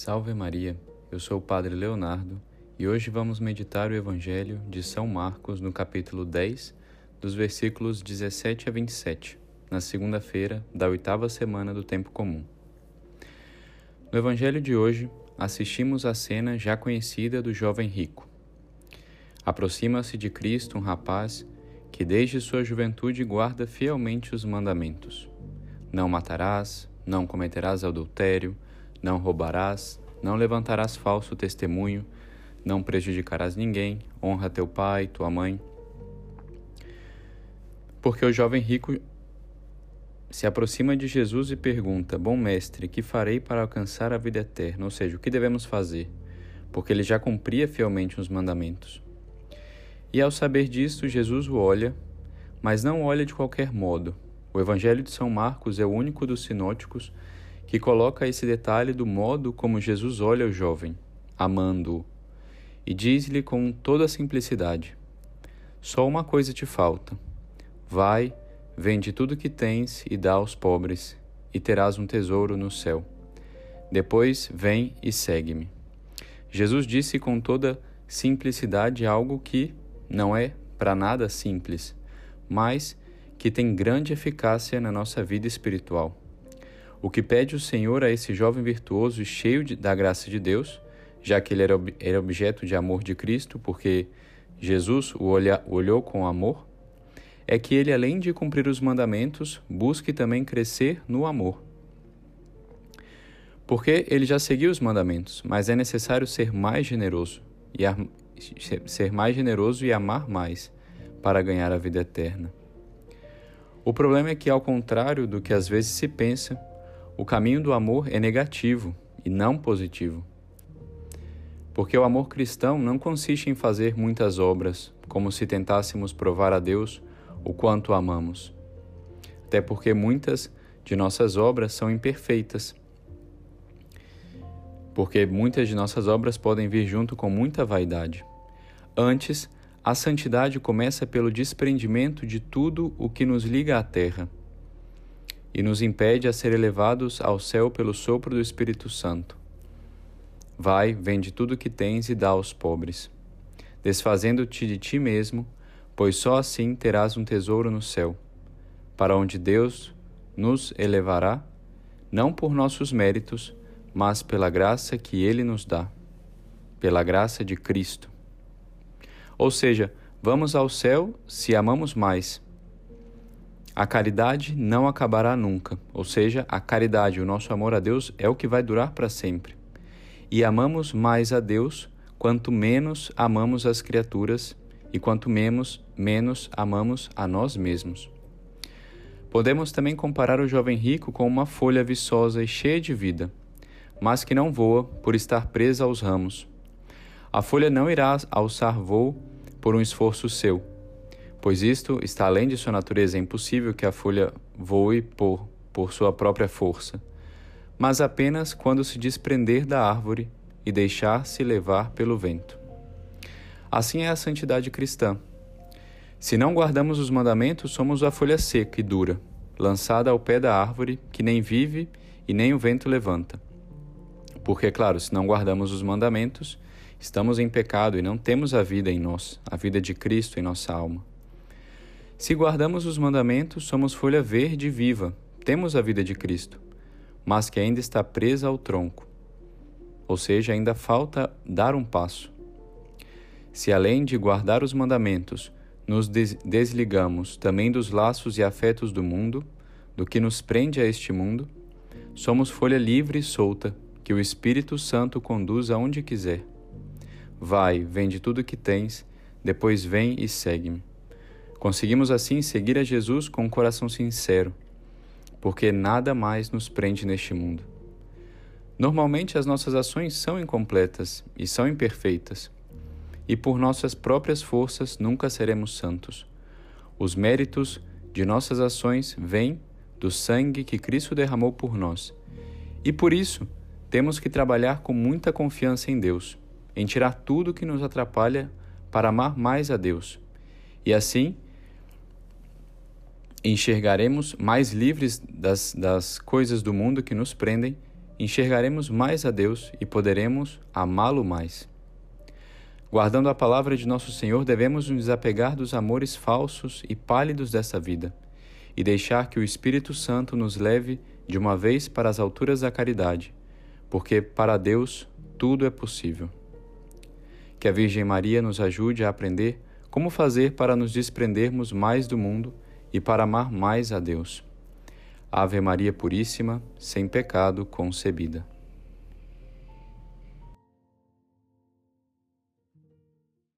Salve Maria, eu sou o Padre Leonardo e hoje vamos meditar o Evangelho de São Marcos no capítulo 10, dos versículos 17 a 27, na segunda-feira da oitava semana do Tempo Comum. No Evangelho de hoje, assistimos à cena já conhecida do jovem rico. Aproxima-se de Cristo um rapaz que desde sua juventude guarda fielmente os mandamentos. Não matarás, não cometerás adultério, não roubarás, não levantarás falso testemunho, não prejudicarás ninguém, honra teu pai, tua mãe. Porque o jovem rico se aproxima de Jesus e pergunta: Bom mestre, que farei para alcançar a vida eterna? Ou seja, o que devemos fazer? Porque ele já cumpria fielmente os mandamentos. E ao saber disto, Jesus o olha, mas não olha de qualquer modo. O Evangelho de São Marcos é o único dos sinóticos que coloca esse detalhe do modo como Jesus olha o jovem, amando-o, e diz-lhe com toda a simplicidade: Só uma coisa te falta. Vai, vende tudo que tens e dá aos pobres, e terás um tesouro no céu. Depois vem e segue-me. Jesus disse com toda simplicidade algo que não é para nada simples, mas que tem grande eficácia na nossa vida espiritual. O que pede o Senhor a esse jovem virtuoso e cheio de, da graça de Deus, já que ele era, era objeto de amor de Cristo, porque Jesus o, olha, olhou com amor, é que ele, além de cumprir os mandamentos, busque também crescer no amor. Porque ele já seguiu os mandamentos, mas é necessário ser mais generoso e ser mais generoso e amar mais para ganhar a vida eterna. O problema é que, ao contrário do que às vezes se pensa, o caminho do amor é negativo e não positivo. Porque o amor cristão não consiste em fazer muitas obras, como se tentássemos provar a Deus o quanto amamos. Até porque muitas de nossas obras são imperfeitas. Porque muitas de nossas obras podem vir junto com muita vaidade. Antes, a santidade começa pelo desprendimento de tudo o que nos liga à terra e nos impede a ser elevados ao céu pelo sopro do Espírito Santo. Vai, vende tudo o que tens e dá aos pobres, desfazendo-te de ti mesmo, pois só assim terás um tesouro no céu, para onde Deus nos elevará, não por nossos méritos, mas pela graça que Ele nos dá, pela graça de Cristo. Ou seja, vamos ao céu se amamos mais a caridade não acabará nunca, ou seja, a caridade, o nosso amor a Deus é o que vai durar para sempre. E amamos mais a Deus quanto menos amamos as criaturas e quanto menos, menos amamos a nós mesmos. Podemos também comparar o jovem rico com uma folha viçosa e cheia de vida, mas que não voa por estar presa aos ramos. A folha não irá alçar voo por um esforço seu pois isto está além de sua natureza, é impossível que a folha voe por, por sua própria força, mas apenas quando se desprender da árvore e deixar-se levar pelo vento. Assim é a santidade cristã. Se não guardamos os mandamentos, somos a folha seca e dura, lançada ao pé da árvore, que nem vive e nem o vento levanta. Porque, claro, se não guardamos os mandamentos, estamos em pecado e não temos a vida em nós, a vida de Cristo em nossa alma. Se guardamos os mandamentos, somos folha verde viva, temos a vida de Cristo, mas que ainda está presa ao tronco. Ou seja, ainda falta dar um passo. Se além de guardar os mandamentos, nos desligamos também dos laços e afetos do mundo, do que nos prende a este mundo, somos folha livre e solta, que o Espírito Santo conduz aonde quiser. Vai, vende tudo que tens, depois vem e segue-me. Conseguimos assim seguir a Jesus com um coração sincero, porque nada mais nos prende neste mundo. Normalmente as nossas ações são incompletas e são imperfeitas, e por nossas próprias forças nunca seremos santos. Os méritos de nossas ações vêm do sangue que Cristo derramou por nós. E por isso, temos que trabalhar com muita confiança em Deus, em tirar tudo que nos atrapalha para amar mais a Deus. E assim, enxergaremos mais livres das, das coisas do mundo que nos prendem enxergaremos mais a Deus e poderemos amá-lo mais. Guardando a palavra de nosso Senhor, devemos nos desapegar dos amores falsos e pálidos dessa vida e deixar que o Espírito Santo nos leve de uma vez para as alturas da caridade, porque para Deus tudo é possível. Que a Virgem Maria nos ajude a aprender como fazer para nos desprendermos mais do mundo e para amar mais a Deus. Ave Maria Puríssima, sem pecado concebida.